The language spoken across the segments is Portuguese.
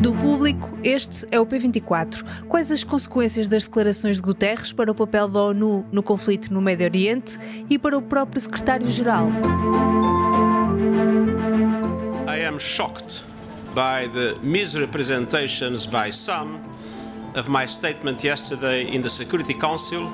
Do público, este é o P24. Quais as consequências das declarações de Guterres para o papel da ONU no conflito no Médio Oriente e para o próprio secretário-geral? I am shocked by the misrepresentations by some of my statement yesterday in the Security Council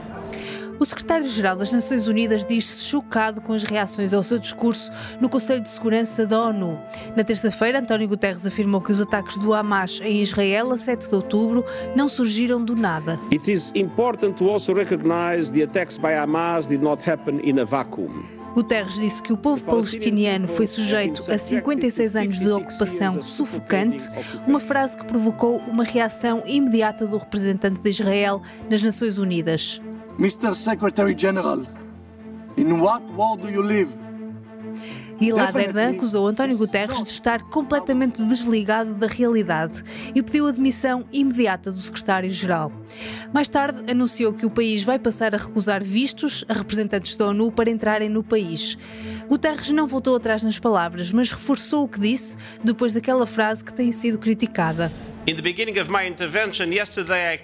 o secretário-geral das Nações Unidas diz-se chocado com as reações ao seu discurso no Conselho de Segurança da ONU. Na terça-feira, António Guterres afirmou que os ataques do Hamas em Israel a 7 de outubro não surgiram do nada. It is important to also recognize the attacks by Hamas did not happen in a vacuum. Guterres disse que o povo palestiniano foi sujeito a 56 anos de ocupação sufocante, uma frase que provocou uma reação imediata do representante de Israel nas Nações Unidas. Mr. Secretary General, in what world do you live? Gilad Erdan acusou António Guterres de estar completamente desligado da realidade e pediu a demissão imediata do secretário-geral. Mais tarde, anunciou que o país vai passar a recusar vistos a representantes da ONU para entrarem no país. Guterres não voltou atrás nas palavras, mas reforçou o que disse depois daquela frase que tem sido criticada.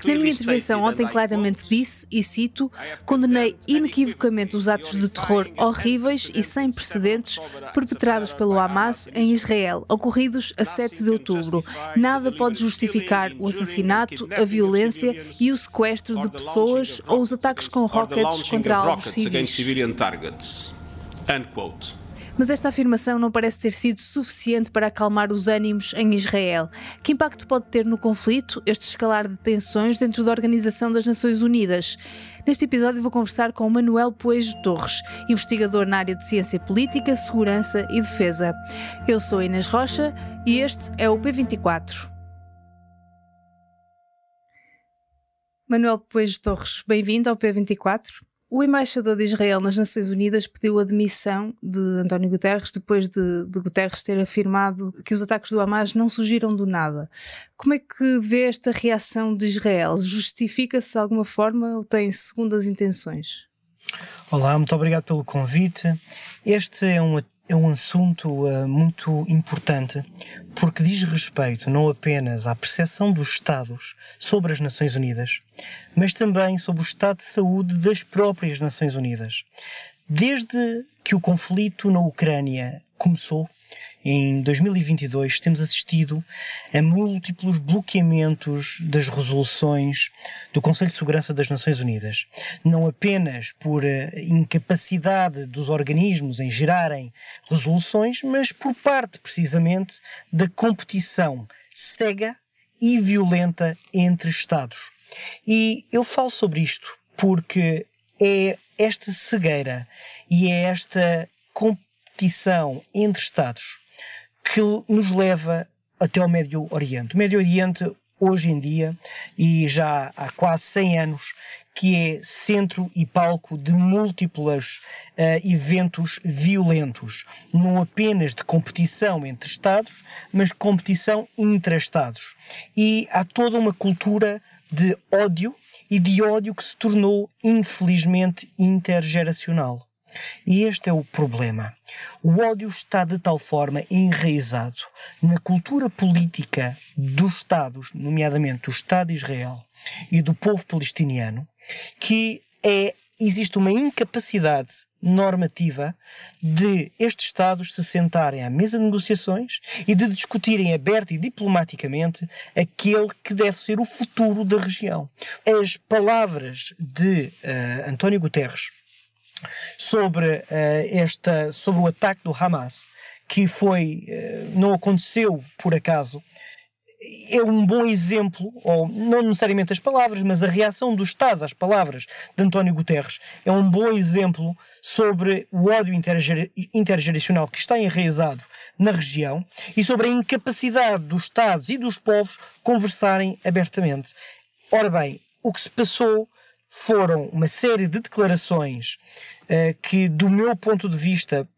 Na minha intervenção ontem claramente disse, e cito, condenei inequivocamente os atos de terror horríveis e sem precedentes perpetrados pelo Hamas em Israel, ocorridos a 7 de outubro. Nada pode justificar o assassinato, a violência e o sequestro de pessoas ou os ataques com rockets contra alvos civis. Mas esta afirmação não parece ter sido suficiente para acalmar os ânimos em Israel. Que impacto pode ter no conflito este escalar de tensões dentro da Organização das Nações Unidas? Neste episódio vou conversar com Manuel Poejo Torres, investigador na área de Ciência Política, Segurança e Defesa. Eu sou Inês Rocha e este é o P24. Manuel Poejo Torres, bem-vindo ao P24. O embaixador de Israel nas Nações Unidas pediu a demissão de António Guterres depois de, de, Guterres ter afirmado que os ataques do Hamas não surgiram do nada. Como é que vê esta reação de Israel? Justifica-se de alguma forma ou tem segundas intenções? Olá, muito obrigado pelo convite. Este é um é um assunto uh, muito importante porque diz respeito não apenas à percepção dos Estados sobre as Nações Unidas, mas também sobre o estado de saúde das próprias Nações Unidas. Desde que o conflito na Ucrânia começou, em 2022 temos assistido a múltiplos bloqueamentos das resoluções do Conselho de Segurança das Nações Unidas. Não apenas por eh, incapacidade dos organismos em gerarem resoluções, mas por parte precisamente da competição cega e violenta entre Estados. E eu falo sobre isto porque é esta cegueira e é esta competição entre Estados que nos leva até ao Médio Oriente. O Médio Oriente, hoje em dia, e já há quase 100 anos, que é centro e palco de múltiplos uh, eventos violentos, não apenas de competição entre Estados, mas competição intra-Estados. E há toda uma cultura de ódio e de ódio que se tornou, infelizmente, intergeracional. E este é o problema. O ódio está de tal forma enraizado na cultura política dos Estados, nomeadamente do Estado de Israel e do povo palestiniano, que é, existe uma incapacidade normativa de estes Estados se sentarem à mesa de negociações e de discutirem aberta e diplomaticamente aquele que deve ser o futuro da região. As palavras de uh, António Guterres sobre, uh, esta, sobre o ataque do Hamas, que foi, uh, não aconteceu por acaso, é um bom exemplo, ou não necessariamente as palavras, mas a reação do Estado às palavras de António Guterres é um bom exemplo sobre o ódio intergeracional que está enraizado na região e sobre a incapacidade dos Estados e dos povos conversarem abertamente. Ora bem, o que se passou foram uma série de declarações uh, que, do meu ponto de vista,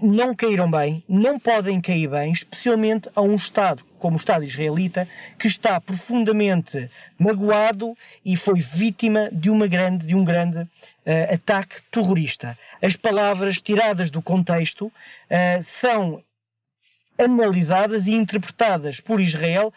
não caíram bem, não podem cair bem, especialmente a um Estado como o Estado israelita, que está profundamente magoado e foi vítima de, uma grande, de um grande uh, ataque terrorista. As palavras tiradas do contexto uh, são analisadas e interpretadas por Israel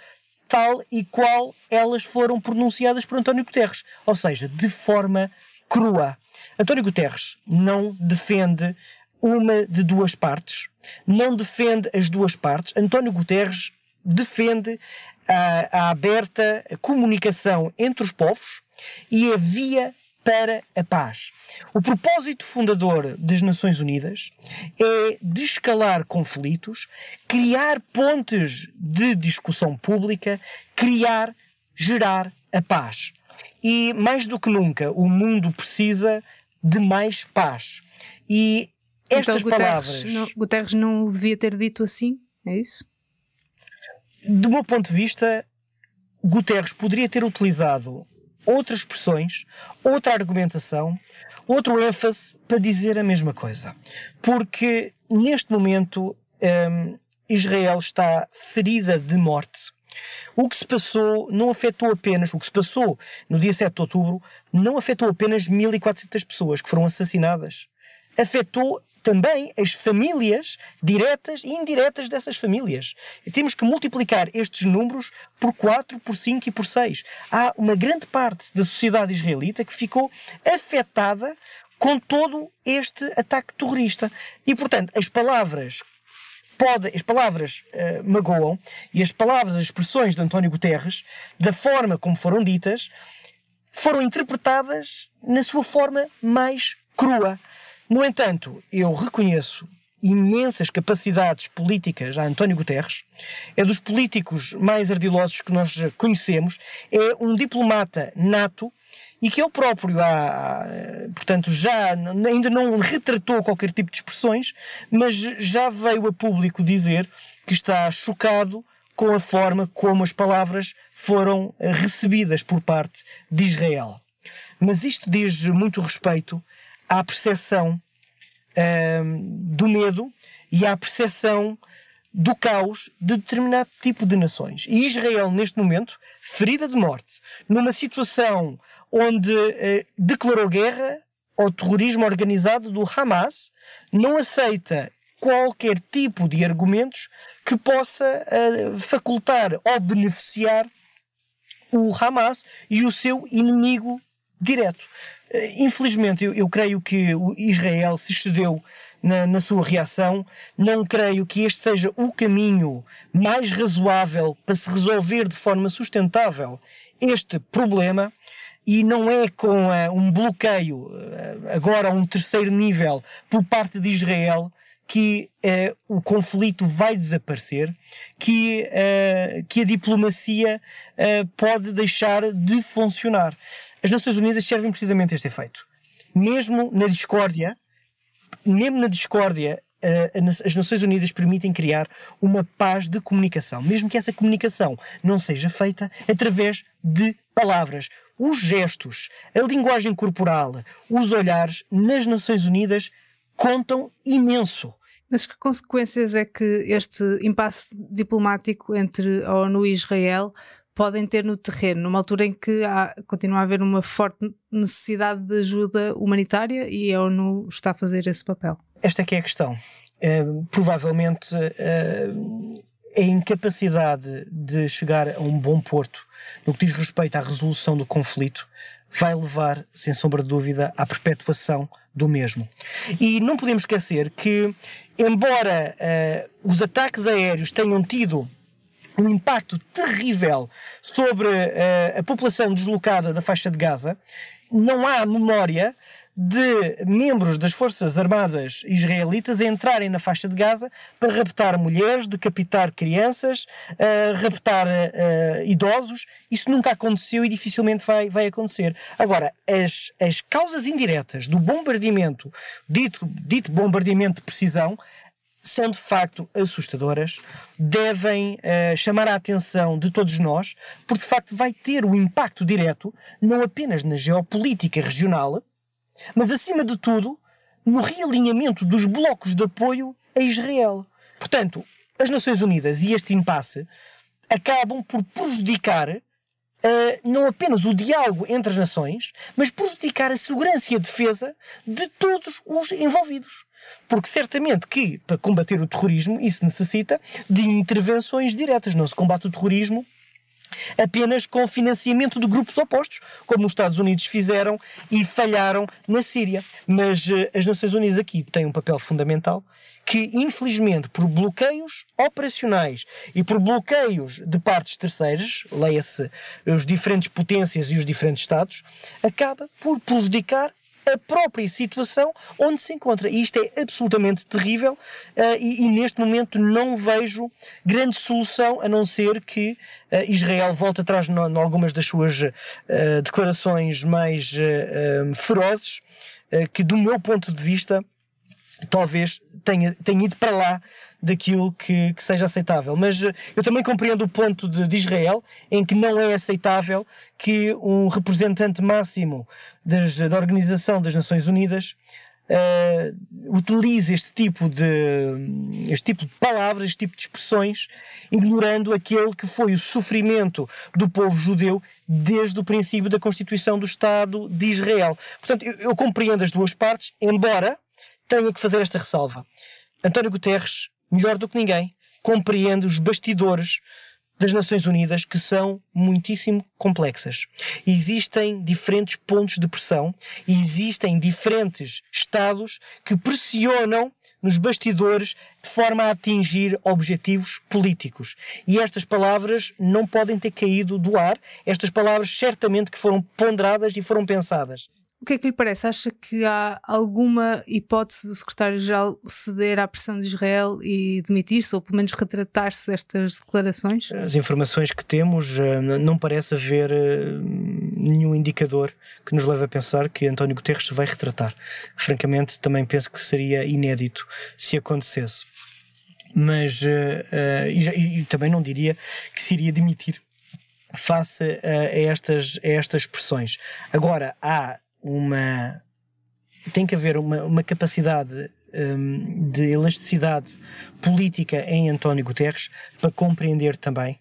tal e qual elas foram pronunciadas por António Guterres, ou seja, de forma crua. António Guterres não defende uma de duas partes, não defende as duas partes. António Guterres defende a, a aberta comunicação entre os povos e a via para a paz. O propósito fundador das Nações Unidas é descalar conflitos, criar pontes de discussão pública, criar, gerar a paz. E mais do que nunca, o mundo precisa de mais paz. E estas então, Guterres, palavras. Não, Guterres não devia ter dito assim? É isso? Do meu ponto de vista, Guterres poderia ter utilizado outras expressões, outra argumentação, outro ênfase para dizer a mesma coisa. Porque neste momento um, Israel está ferida de morte. O que se passou não afetou apenas, o que se passou no dia 7 de outubro, não afetou apenas 1400 pessoas que foram assassinadas. Afetou também as famílias diretas e indiretas dessas famílias. Temos que multiplicar estes números por 4, por 5 e por 6. Há uma grande parte da sociedade israelita que ficou afetada com todo este ataque terrorista. E, portanto, as palavras Pode, as palavras uh, magoam e as palavras, as expressões de António Guterres, da forma como foram ditas, foram interpretadas na sua forma mais crua. No entanto, eu reconheço imensas capacidades políticas a António Guterres, é dos políticos mais ardilosos que nós conhecemos, é um diplomata nato e que ele próprio há, portanto, já ainda não retratou qualquer tipo de expressões, mas já veio a público dizer que está chocado com a forma como as palavras foram recebidas por parte de Israel. Mas isto diz muito respeito à percepção um, do medo e à percepção do caos de determinado tipo de nações. E Israel, neste momento, ferida de morte, numa situação onde uh, declarou guerra ao terrorismo organizado do Hamas, não aceita qualquer tipo de argumentos que possa uh, facultar ou beneficiar o Hamas e o seu inimigo direto. Infelizmente, eu, eu creio que o Israel se excedeu na, na, sua reação. Não creio que este seja o caminho mais razoável para se resolver de forma sustentável este problema. E não é com uh, um bloqueio, uh, agora a um terceiro nível, por parte de Israel, que uh, o conflito vai desaparecer, que, que a diplomacia pode deixar de funcionar. As Nações Unidas servem precisamente a este efeito. Mesmo na discórdia, mesmo na discórdia, as Nações Unidas permitem criar uma paz de comunicação, mesmo que essa comunicação não seja feita através de palavras. Os gestos, a linguagem corporal, os olhares nas Nações Unidas contam imenso. Mas que consequências é que este impasse diplomático entre a ONU e Israel podem ter no terreno, numa altura em que há, continua a haver uma forte necessidade de ajuda humanitária e a ONU está a fazer esse papel? Esta é é a questão. Uh, provavelmente uh, a incapacidade de chegar a um bom porto no que diz respeito à resolução do conflito vai levar, sem sombra de dúvida, à perpetuação do mesmo. E não podemos esquecer que, embora uh, os ataques aéreos tenham tido um impacto terrível sobre uh, a população deslocada da faixa de Gaza. Não há memória de membros das Forças Armadas israelitas entrarem na faixa de Gaza para raptar mulheres, decapitar crianças, uh, raptar uh, idosos. Isso nunca aconteceu e dificilmente vai, vai acontecer. Agora, as, as causas indiretas do bombardeamento, dito, dito bombardeamento de precisão, são de facto assustadoras, devem uh, chamar a atenção de todos nós, porque de facto vai ter o um impacto direto não apenas na geopolítica regional, mas acima de tudo no realinhamento dos blocos de apoio a Israel. Portanto, as Nações Unidas e este impasse acabam por prejudicar uh, não apenas o diálogo entre as nações, mas prejudicar a segurança e a defesa de todos os envolvidos. Porque certamente que, para combater o terrorismo, isso necessita de intervenções diretas. Não se combate o terrorismo apenas com financiamento de grupos opostos, como os Estados Unidos fizeram e falharam na Síria. Mas uh, as Nações Unidas aqui têm um papel fundamental que, infelizmente, por bloqueios operacionais e por bloqueios de partes terceiras, leia-se os diferentes potências e os diferentes Estados, acaba por prejudicar a própria situação onde se encontra. E isto é absolutamente terrível uh, e, e, neste momento não vejo grande solução a não ser que uh, Israel volte atrás em algumas das suas uh, declarações mais ferozes, que do meu ponto de vista talvez tenha, tenha ido para lá daquilo que, que, seja aceitável. Mas eh, eu também compreendo o ponto de, de, Israel, em que não é aceitável que um representante máximo das, da Organização das Nações Unidas uh, utilize este tipo, de, este tipo de palavras, este tipo de expressões, ignorando aquele que foi o sofrimento do povo judeu desde o princípio da constituição do Estado de Israel. Portanto, eu, eu compreendo as duas partes, embora tenho que fazer esta ressalva. António Guterres, melhor do que ninguém, compreende os bastidores das Nações Unidas que são muitíssimo complexas. Existem diferentes pontos de pressão, existem diferentes Estados que pressionam nos bastidores de forma a atingir objetivos políticos. E estas palavras não podem ter caído do ar, estas palavras certamente que foram ponderadas e foram pensadas. O que é que lhe parece? Acha que há alguma hipótese do secretário-geral ceder à pressão de Israel e demitir-se, ou pelo menos retratar-se destas declarações? As informações que temos, eh, não parece haver eh, nenhum indicador que nos leve a pensar que António Guterres se vai retratar. Francamente, também penso que seria inédito se acontecesse. Mas, uh, e, também não diria que se iria demitir face a, estas, a estas pressões. Agora, há uma. tem que haver uma, uma capacidade um, de elasticidade política em António Guterres para compreender também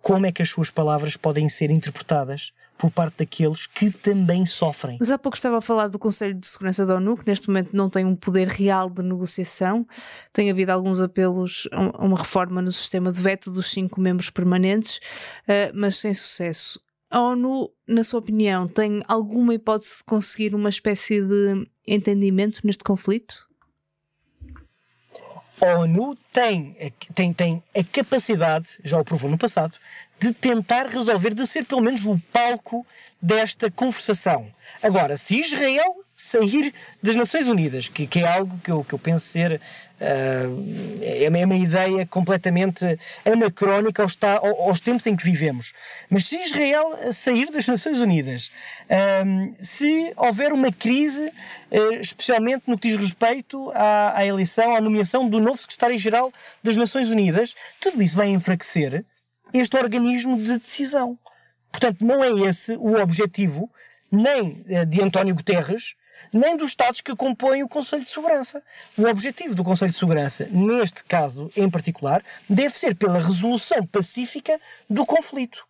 como é que as suas palavras podem ser interpretadas por parte daqueles que também sofrem. Mas há pouco estava a falar do Conselho de Segurança da ONU, que neste momento não tem um poder real de negociação. Tem havido alguns apelos a uma reforma no sistema de veto dos cinco membros permanentes, uh, mas sem sucesso. A ONU, na sua opinião, tem alguma hipótese de conseguir uma espécie de entendimento neste conflito? A ONU tem, tem, tem a capacidade, já o provou no passado, de tentar resolver, de ser pelo menos o palco desta conversação. Agora, se Israel sair das Nações Unidas, que, que é algo que eu, que eu penso ser uh, é, uma ideia completamente anacrónica aos, aos, tempos em que vivemos. Mas se Israel sair das Nações Unidas, uh, se houver uma crise, uh, especialmente no que diz respeito à, à eleição, à nomeação do novo secretário-geral das Nações Unidas, tudo isso vai enfraquecer este organismo de decisão. Portanto, não é esse o objetivo nem de António Guterres, nem dos Estados que compõem o Conselho de Segurança. O objetivo do Conselho de Segurança, neste caso em particular, deve ser pela resolução pacífica do conflito.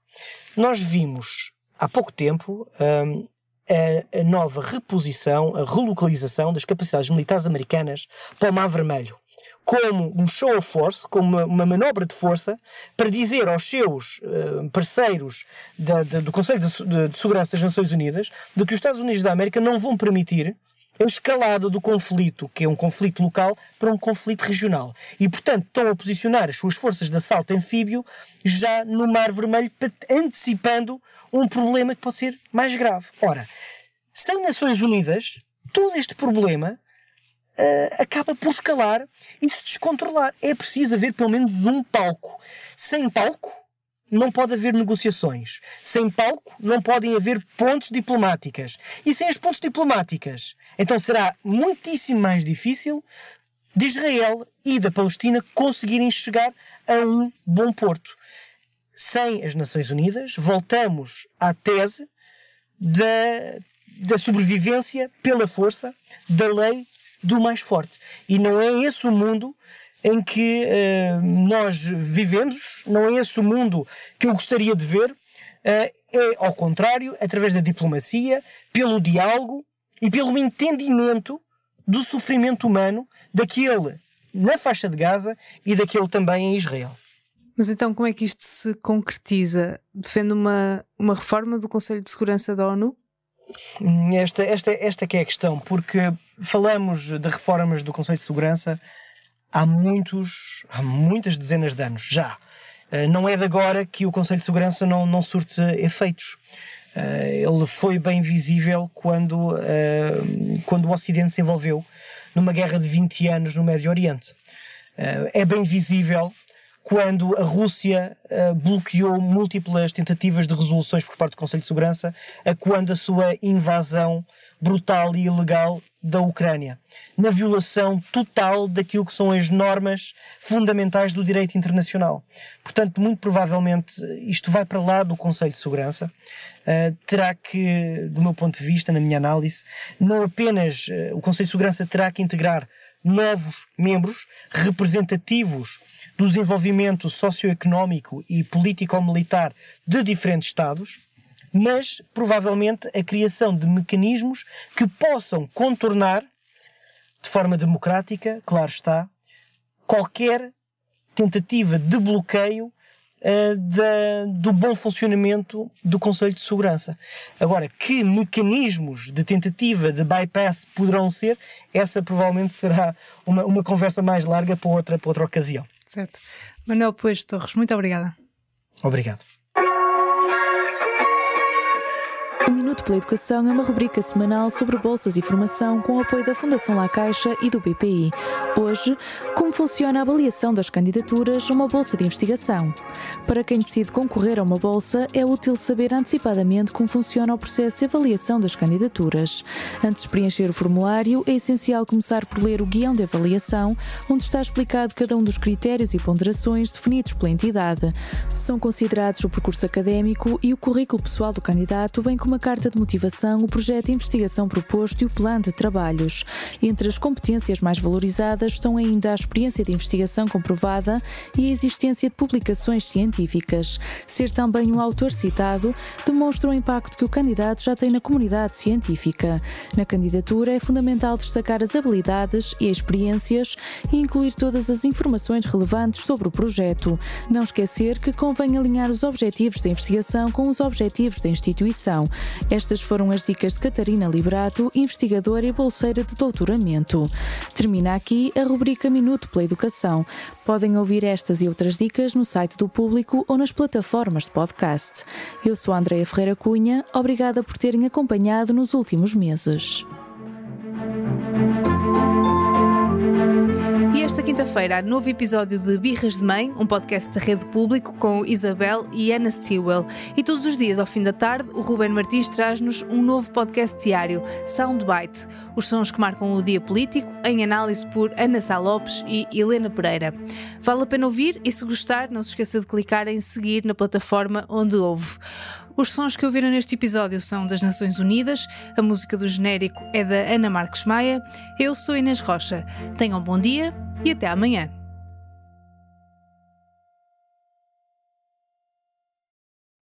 Nós vimos há pouco tempo um, a, a nova reposição, a relocalização das capacidades militares americanas para o Mar Vermelho como um show of force, como uma, uma, manobra de força, para dizer aos seus uh, parceiros da, da, do Conselho de, de, Segurança das Nações Unidas de que os Estados Unidos da América não vão permitir a escalada do conflito, que é um conflito local, para um conflito regional. E, portanto, estão a posicionar as suas forças de assalto anfíbio já no Mar Vermelho, antecipando um problema que pode ser mais grave. Ora, sem Nações Unidas, todo este problema uh, acaba por escalar e se descontrolar. É preciso haver pelo menos um palco. Sem palco, não pode haver negociações. Sem palco, não podem haver pontes diplomáticas. E sem as pontes diplomáticas, então será muitíssimo mais difícil de Israel e da Palestina conseguirem chegar a um bom porto. Sem as Nações Unidas, voltamos à tese da, da sobrevivência pela força da lei do mais forte. E não é esse o mundo em que uh, nós vivemos, não é esse o mundo que eu gostaria de ver. Uh, é, ao contrário, através da diplomacia, pelo diálogo e pelo entendimento do sofrimento humano daquele na faixa de Gaza e daquele também em Israel. Mas então como é que isto se concretiza? Defende uma, uma reforma do Conselho de Segurança da ONU? Esta, esta, esta que é a questão, porque falamos de reformas do Conselho de Segurança há muitos, há muitas dezenas de anos já. Eh, não é de agora que o Conselho de Segurança não, não surte efeitos. Eh, ele foi bem visível quando, eh, quando o Ocidente se envolveu numa guerra de 20 anos no Médio Oriente. É bem visível quando a Rússia uh, bloqueou múltiplas tentativas de resoluções por parte do Conselho de Segurança, a quando a sua invasão brutal e ilegal da Ucrânia, na violação total daquilo que são as normas fundamentais do direito internacional. Portanto, muito provavelmente isto vai para lá do Conselho de Segurança. Uh, terá que, do meu ponto de vista, na minha análise, não apenas uh, o Conselho de Segurança terá que integrar novos membros representativos do desenvolvimento socioeconómico e político-militar de diferentes Estados, mas provavelmente a criação de mecanismos que possam contornar, de forma democrática, claro está, qualquer tentativa de bloqueio uh, da, do bom funcionamento do Conselho de Segurança. Agora, que mecanismos de tentativa de bypass poderão ser, essa provavelmente será uma, uma conversa mais larga para outra, para outra ocasião. Certo. Manuel Pois Torres, muito obrigada. Obrigado. Minuto pela Educação é uma rubrica semanal sobre bolsas e formação com o apoio da Fundação La Caixa e do BPI. Hoje, como funciona a avaliação das candidaturas a uma bolsa de investigação. Para quem decide concorrer a uma bolsa, é útil saber antecipadamente como funciona o processo de avaliação das candidaturas. Antes de preencher o formulário, é essencial começar por ler o guião de avaliação, onde está explicado cada um dos critérios e ponderações definidos pela entidade. São considerados o percurso académico e o currículo pessoal do candidato, bem como uma carta de motivação, o projeto de investigação proposto e o plano de trabalhos. Entre as competências mais valorizadas estão ainda a experiência de investigação comprovada e a existência de publicações científicas. Ser também um autor citado demonstra o impacto que o candidato já tem na comunidade científica. Na candidatura é fundamental destacar as habilidades e experiências e incluir todas as informações relevantes sobre o projeto. Não esquecer que convém alinhar os objetivos da investigação com os objetivos da instituição. Estas foram as dicas de Catarina Liberato, investigadora e bolseira de doutoramento. Termina aqui a rubrica Minuto pela Educação. Podem ouvir estas e outras dicas no site do Público ou nas plataformas de podcast. Eu sou a Andreia Ferreira Cunha, obrigada por terem acompanhado nos últimos meses. Quinta-feira novo episódio de Birras de Mãe, um podcast da Rede Público com Isabel e Ana Stewell. E todos os dias, ao fim da tarde, o Ruben Martins traz-nos um novo podcast diário, Soundbite, os sons que marcam o dia político, em análise por Ana Sá Lopes e Helena Pereira. Vale a pena ouvir e, se gostar, não se esqueça de clicar em seguir na plataforma onde ouve. Os sons que ouviram neste episódio são das Nações Unidas, a música do genérico é da Ana Marques Maia, eu sou Inês Rocha. Tenham um bom dia e até amanhã.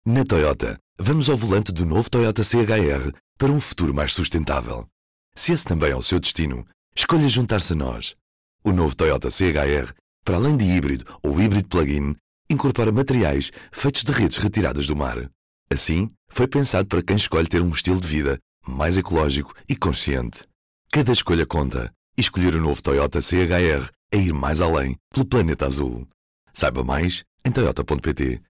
Na Toyota, vamos ao volante do novo Toyota CHR para um futuro mais sustentável. Se esse também é o seu destino, escolha juntar-se a nós. O novo Toyota CHR, para além de híbrido ou híbrido plug-in, incorpora materiais feitos de redes retiradas do mar Assim, foi pensado para quem escolhe ter um estilo de vida mais ecológico e consciente. Cada escolha conta e escolher o novo Toyota CHR é ir mais além pelo planeta azul. Saiba mais em toyota.pt